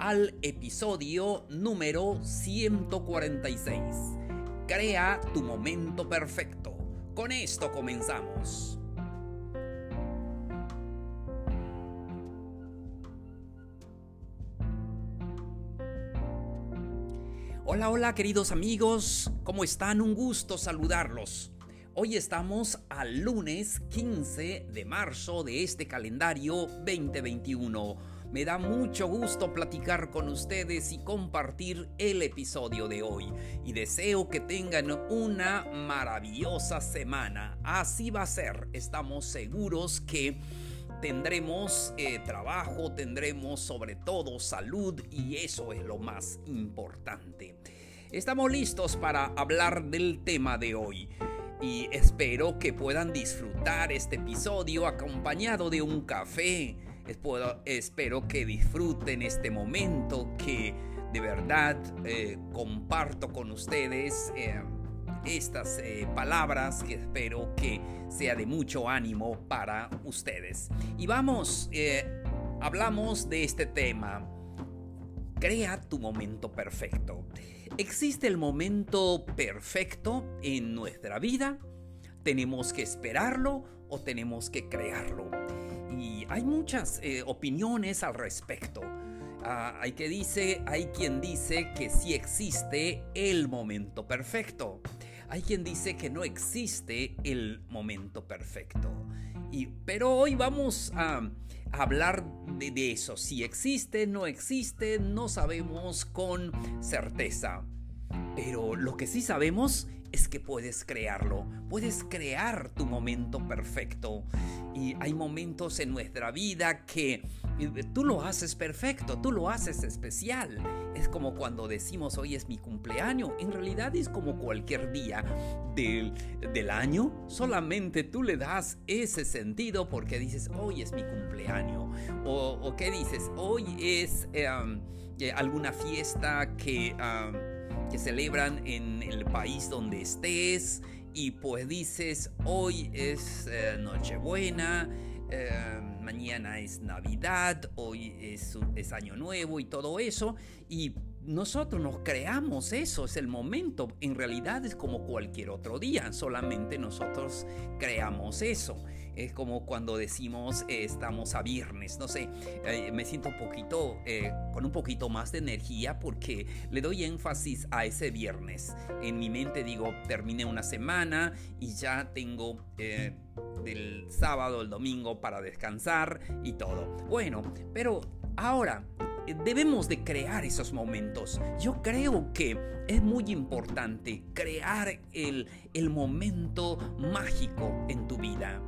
al episodio número 146. Crea tu momento perfecto. Con esto comenzamos. Hola, hola queridos amigos, ¿cómo están? Un gusto saludarlos. Hoy estamos al lunes 15 de marzo de este calendario 2021 me da mucho gusto platicar con ustedes y compartir el episodio de hoy. Y deseo que tengan una maravillosa semana. Así va a ser. Estamos seguros que tendremos eh, trabajo, tendremos sobre todo salud y eso es lo más importante. Estamos listos para hablar del tema de hoy y espero que puedan disfrutar este episodio acompañado de un café espero que disfruten este momento que de verdad eh, comparto con ustedes eh, estas eh, palabras que espero que sea de mucho ánimo para ustedes. Y vamos, hablamos de este tema. Crea tu momento perfecto. ¿Existe el momento perfecto en nuestra vida? ¿Tenemos que esperarlo o tenemos que crearlo? Y hay muchas eh, opiniones al respecto. Ah, hay, que dice, hay quien dice que sí existe el momento perfecto. Hay quien dice que no existe el momento perfecto. Y, pero hoy vamos a, hablar de, de eso. Si existe, no existe, no sabemos con certeza. Pero lo que sí sabemos es que puedes crearlo, puedes crear tu momento perfecto. Y hay momentos en nuestra vida que eh, tú lo haces perfecto, tú lo haces especial. Es como cuando decimos hoy es mi cumpleaños, en realidad es como cualquier día del, año, solamente tú le das ese sentido porque dices hoy es mi cumpleaños. O, o qué dices, hoy es em, eh, alguna fiesta que que celebran en el país donde estés y pues dices hoy es eh, Nochebuena, eh, mañana es Navidad, hoy es, es Año Nuevo y todo eso y nosotros nos creamos eso, es el momento. En realidad es como cualquier otro día, solamente nosotros creamos eso. Es como cuando decimos eh, estamos a viernes, no sé, eh, me siento un poquito, eh, con un poquito más de energía porque le doy énfasis a ese viernes. En mi mente digo, terminé una semana y ya tengo del sábado, el domingo para descansar y todo. Bueno, pero ahora debemos de crear esos momentos. Yo creo que es muy importante crear el, el momento mágico en tu vida.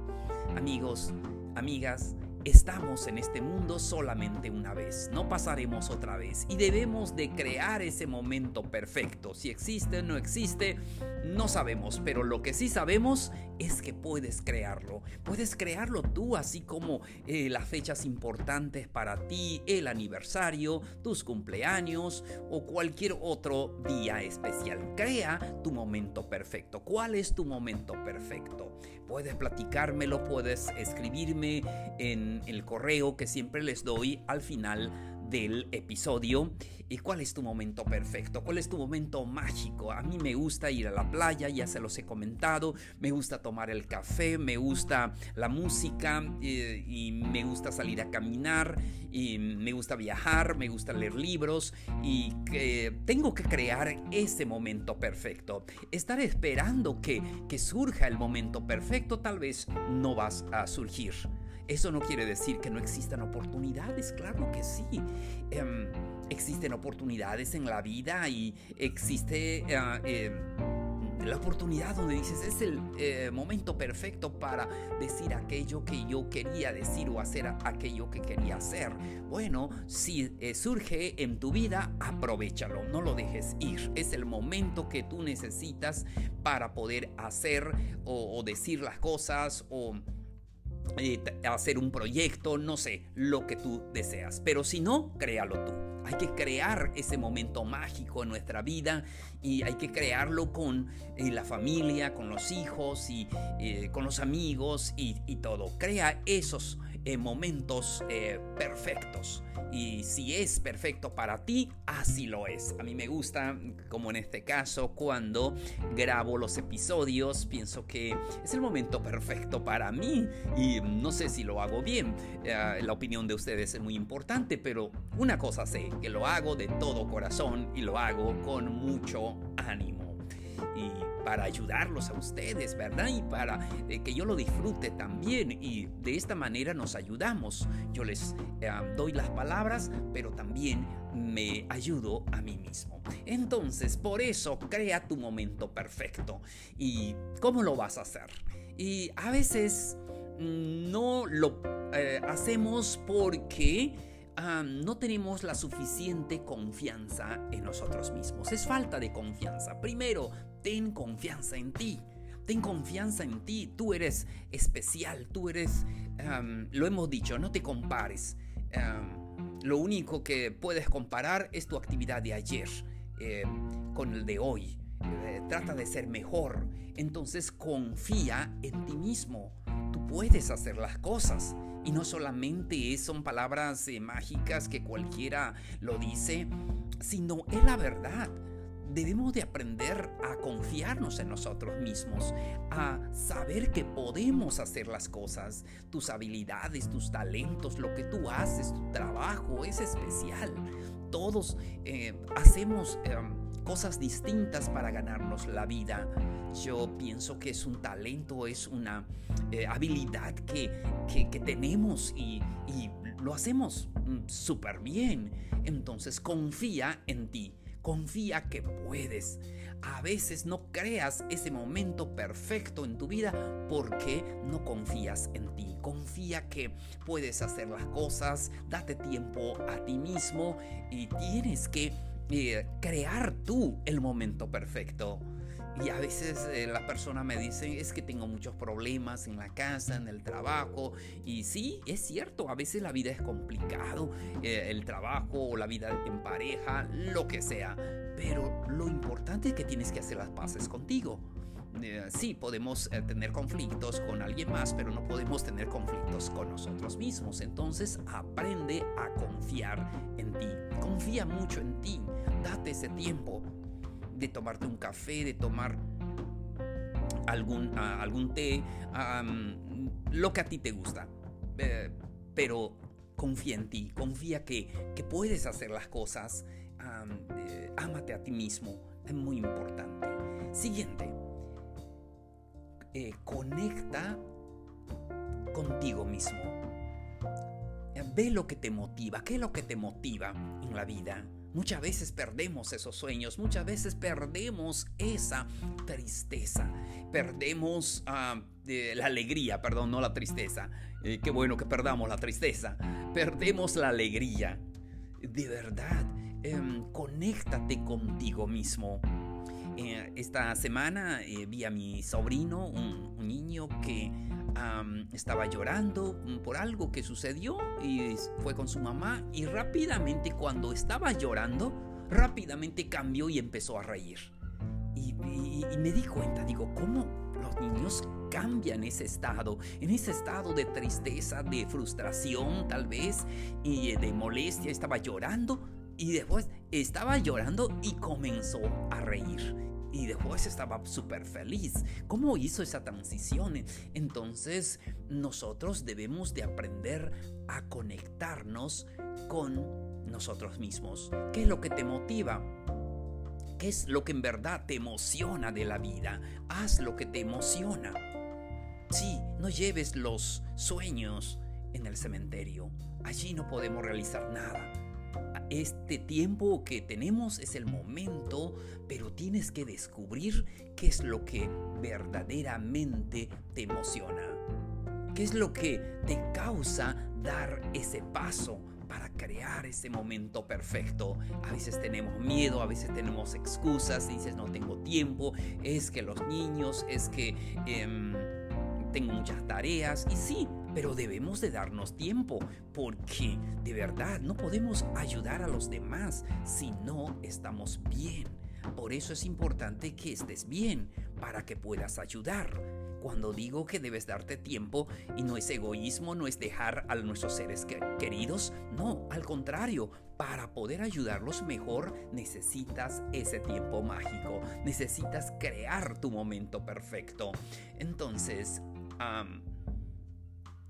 Amigos, amigas, Estamos en este mundo solamente una vez, no pasaremos otra vez y debemos de crear ese momento perfecto. Si existe o no existe, no sabemos, pero lo que sí sabemos es que puedes crearlo. Puedes crearlo tú, así como eh, las fechas importantes para ti, el aniversario, tus cumpleaños o cualquier otro día especial. Crea tu momento perfecto. ¿Cuál es tu momento perfecto? Puedes platicármelo, puedes escribirme en el correo que siempre les doy al final del episodio. ¿Y cuál es tu momento perfecto? ¿Cuál es tu momento mágico? A mí me gusta ir a la playa, ya se los he comentado. Me gusta tomar el café, me gusta la música eh, y me gusta salir a caminar y me gusta viajar, me gusta leer libros y que tengo que crear ese momento perfecto. Estar esperando que, que surja el momento perfecto tal vez no vas a surgir. Eso no quiere decir que no existan oportunidades, claro que sí. Em, existen oportunidades en la vida y existe... Ah, em, la oportunidad donde dices, es el eh, momento perfecto para decir aquello que yo quería decir o hacer aquello que quería hacer. Bueno, si eh, surge en tu vida, aprovechalo, no lo dejes ir. Es el momento que tú necesitas para poder hacer o, decir las cosas o... Eh, hacer un proyecto, no sé, lo que tú deseas. Pero si no, créalo tú. Hay que crear ese momento mágico en nuestra vida y hay que crearlo con eh, la familia, con los hijos y eh, con los amigos y, y todo. Crea esos en momentos eh, perfectos. Y si es perfecto para ti, así lo es. A mí me gusta, como en este caso, cuando grabo los episodios, pienso que es el momento perfecto para mí. Y no sé si lo hago bien. Eh, la opinión de ustedes es muy importante, pero una cosa sé, que lo hago de todo corazón y lo hago con mucho ánimo y para ayudarlos a ustedes, ¿verdad? Y para eh, que yo lo disfrute también y de esta manera nos ayudamos. Yo les eh, doy las palabras, pero también me ayudo a mí mismo. Entonces, por eso crea tu momento perfecto. ¿Y cómo lo vas a hacer? Y a veces mm, no lo eh, hacemos porque no tenemos la suficiente confianza en nosotros mismos. Es falta de confianza. Primero, ten confianza en ti. Ten confianza en ti. Tú eres especial. Tú eres, lo hemos dicho, no te compares. lo único que puedes comparar es tu actividad de ayer eh, con el de hoy. Eh, trata de ser mejor. Entonces confía en ti mismo. Tú puedes hacer las cosas. Y no solamente son palabras eh, mágicas que cualquiera lo dice, sino es la verdad. Debemos de aprender a confiarnos en nosotros mismos, a saber que podemos hacer las cosas. Tus habilidades, tus talentos, lo que tú haces, tu trabajo es especial. Todos eh, hacemos... Em, cosas distintas para ganarnos la vida. Yo pienso que es un talento, es una eh, habilidad que, que, tenemos y, y, lo hacemos mm, súper bien. Entonces confía en ti, confía que puedes. A veces no creas ese momento perfecto en tu vida porque no confías en ti. Confía que puedes hacer las cosas, date tiempo a ti mismo y tienes que crear tú el momento perfecto. Y a veces eh, la persona me dice, es que tengo muchos problemas en la casa, en el trabajo. Y sí, es cierto, a veces la vida es complicado, eh, el trabajo o la vida en pareja, lo que sea. Pero lo importante es que tienes que hacer las paces contigo. Eh, sí, podemos tener conflictos con alguien más, pero no podemos tener conflictos con nosotros mismos. Entonces aprende a confiar en ti. Confía mucho en ti. Date ese tiempo de tomarte un café, de tomar algún, algún té, lo que a ti te gusta. Eh, pero confía en ti, confía que, que puedes hacer las cosas. Eh, ámate a ti mismo, es muy importante. Siguiente, eh, conecta contigo mismo. Ve lo que te motiva, qué es lo que te motiva en la vida. Muchas veces perdemos esos sueños, muchas veces perdemos esa tristeza, perdemos ah, la alegría, perdón, no la tristeza. Eh, qué bueno que perdamos la tristeza, perdemos la alegría. De verdad, em, conéctate contigo mismo. Eh, esta semana eh, vi a mi sobrino, un niño que estaba llorando por algo que sucedió y fue con su mamá y rápidamente cuando estaba llorando, rápidamente cambió y empezó a reír. Y, me di cuenta, digo, ¿cómo los niños cambian ese estado, en ese estado de tristeza, de frustración tal vez y de molestia, estaba llorando y después estaba llorando y comenzó a reír y después estaba súper feliz. ¿Cómo hizo esa transición? Entonces nosotros debemos de aprender a conectarnos con nosotros mismos. ¿Qué es lo que te motiva? ¿Qué es lo que en verdad te emociona de la vida? Haz lo que te emociona. Sí, no lleves los sueños en el cementerio. Allí no podemos realizar nada este tiempo que tenemos es el momento, pero tienes que descubrir qué es lo que verdaderamente te emociona. ¿Qué es lo que te causa dar ese paso para crear ese momento perfecto? A veces tenemos miedo, a veces tenemos excusas, dices no tengo tiempo, es que los niños, es que em, tengo muchas tareas y sí, pero debemos de darnos tiempo porque de verdad no podemos ayudar a los demás si no estamos bien. Por eso es importante que estés bien para que puedas ayudar. Cuando digo que debes darte tiempo y no es egoísmo, no es dejar a nuestros seres queridos, no, al contrario, para poder ayudarlos mejor necesitas ese tiempo mágico, necesitas crear tu momento perfecto. Entonces,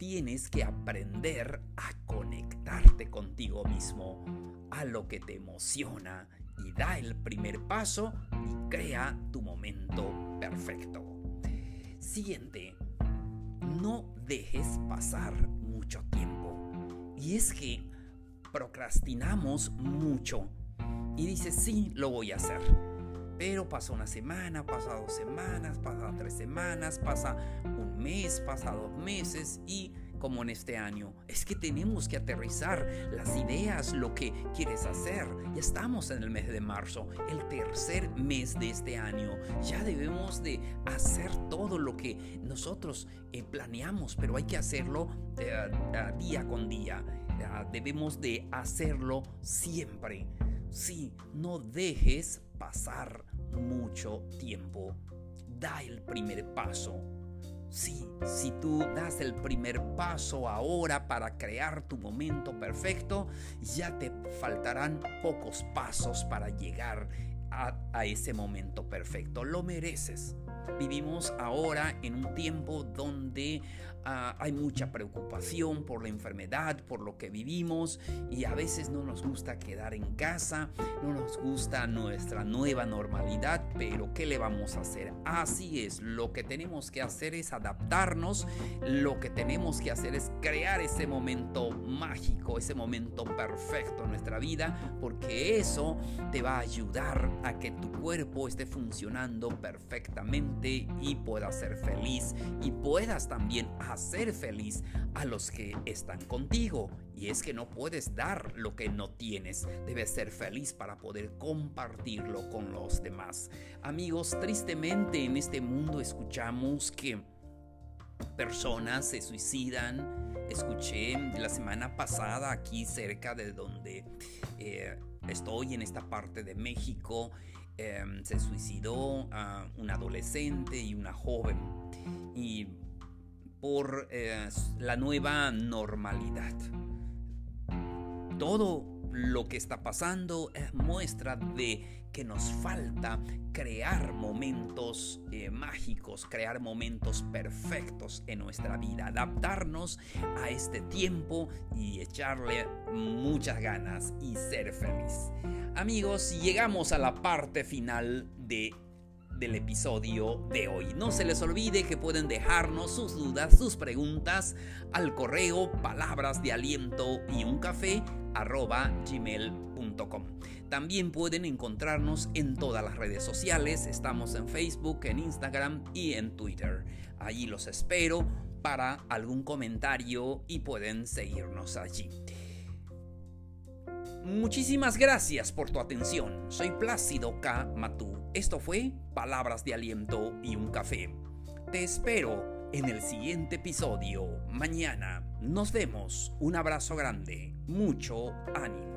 tienes que aprender a conectarte contigo mismo, a lo que te emociona y da el primer paso y crea tu momento perfecto. Siguiente, no dejes pasar mucho tiempo. Y es que procrastinamos mucho y dices, sí, lo voy a hacer. Pero pasa una semana, pasa dos semanas, pasa tres semanas, pasa un mes, pasa dos meses y como en este año. Es que tenemos que aterrizar las ideas, lo que quieres hacer. Ya estamos en el mes de marzo, el tercer mes de este año. Ya debemos de hacer todo lo que nosotros eh, planeamos, pero hay que hacerlo eh, día con día. debemos de hacerlo siempre. Sí, no dejes pasar mucho tiempo. Da el primer paso Sí, si tú das el primer paso ahora para crear tu momento perfecto, ya te faltarán pocos pasos para llegar a, ese momento perfecto. Lo mereces. Vivimos ahora en un tiempo donde Ah, hay mucha preocupación por la enfermedad, por lo que vivimos y a veces no nos gusta quedar en casa, no nos gusta nuestra nueva normalidad, pero ¿qué le vamos a hacer? Así es, lo que tenemos que hacer es adaptarnos, lo que tenemos que hacer es crear ese momento mágico, ese momento perfecto en nuestra vida, porque eso te va a ayudar a que tu cuerpo esté funcionando perfectamente y puedas ser feliz y puedas también hacer feliz a los que están contigo. Y es que no puedes dar lo que no tienes. Debes ser feliz para poder compartirlo con los demás. Amigos, tristemente en este mundo escuchamos que personas se suicidan. Escuché la semana pasada aquí cerca de donde eh, estoy, en esta parte de México, em, se suicidó a un adolescente y una joven. Y por eh, la nueva normalidad. Todo lo que está pasando es muestra de que nos falta crear momentos eh, mágicos, crear momentos perfectos en nuestra vida, adaptarnos a este tiempo y echarle muchas ganas y ser feliz. Amigos, llegamos a la parte final de del episodio de hoy. No se les olvide que pueden dejarnos sus dudas, sus preguntas al correo palabras de aliento y un café arroba. También pueden encontrarnos en todas las redes sociales. Estamos en Facebook, en Instagram y en Twitter. Allí los espero para algún comentario y pueden seguirnos allí. Muchísimas gracias por tu atención. Soy Plácido K. Matú. Esto fue Palabras de Aliento y un Café. Te espero en el siguiente episodio mañana. Nos vemos. Un abrazo grande. Mucho ánimo.